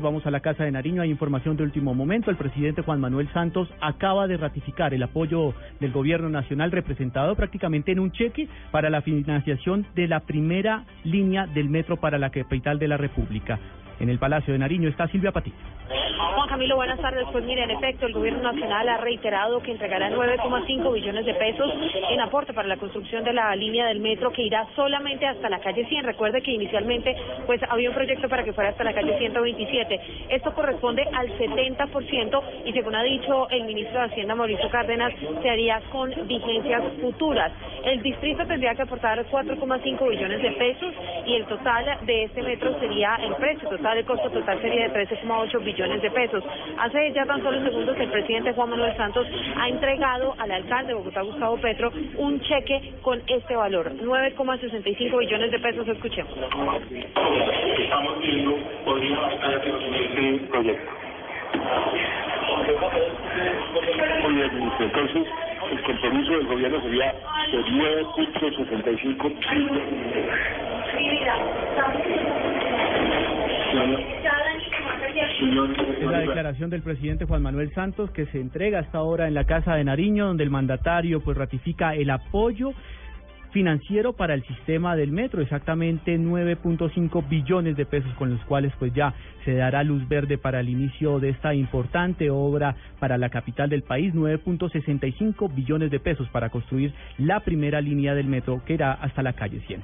Vamos a la Casa de Nariño, hay información de último momento. El presidente Juan Manuel Santos acaba de ratificar el apoyo del gobierno nacional representado prácticamente en un cheque para la financiación de la primera línea del metro para la capital de la República. En el Palacio de Nariño está Silvia Patí. Juan Camilo, buenas tardes. Pues mire, en efecto, el gobierno nacional ha reiterado que entregará 9,5 billones de pesos en aporte para la construcción de la línea del metro que irá solamente hasta la calle 100. Recuerde que inicialmente pues había un proyecto para que fuera hasta la calle 127. Esto corresponde al 70% y según ha dicho el ministro de Hacienda Mauricio Cárdenas, se haría con vigencias futuras. El distrito tendría que aportar 4,5 billones de pesos y el total de este metro sería el precio total, el costo total sería de 13,8 billones de pesos. Hace ya tan solo segundos que el presidente Juan Manuel Santos ha entregado al alcalde de Bogotá, Gustavo Petro, un cheque con este valor, 9,65 billones de pesos. Escuchemos. Estamos viendo este proyecto. Entonces, el compromiso del gobierno sería de 9.65 Es la declaración del presidente Juan Manuel Santos que se entrega hasta ahora en la Casa de Nariño, donde el mandatario pues ratifica el apoyo financiero para el sistema del metro, exactamente 9.5 billones de pesos con los cuales pues ya se dará luz verde para el inicio de esta importante obra para la capital del país, 9.65 billones de pesos para construir la primera línea del metro que irá hasta la calle 100.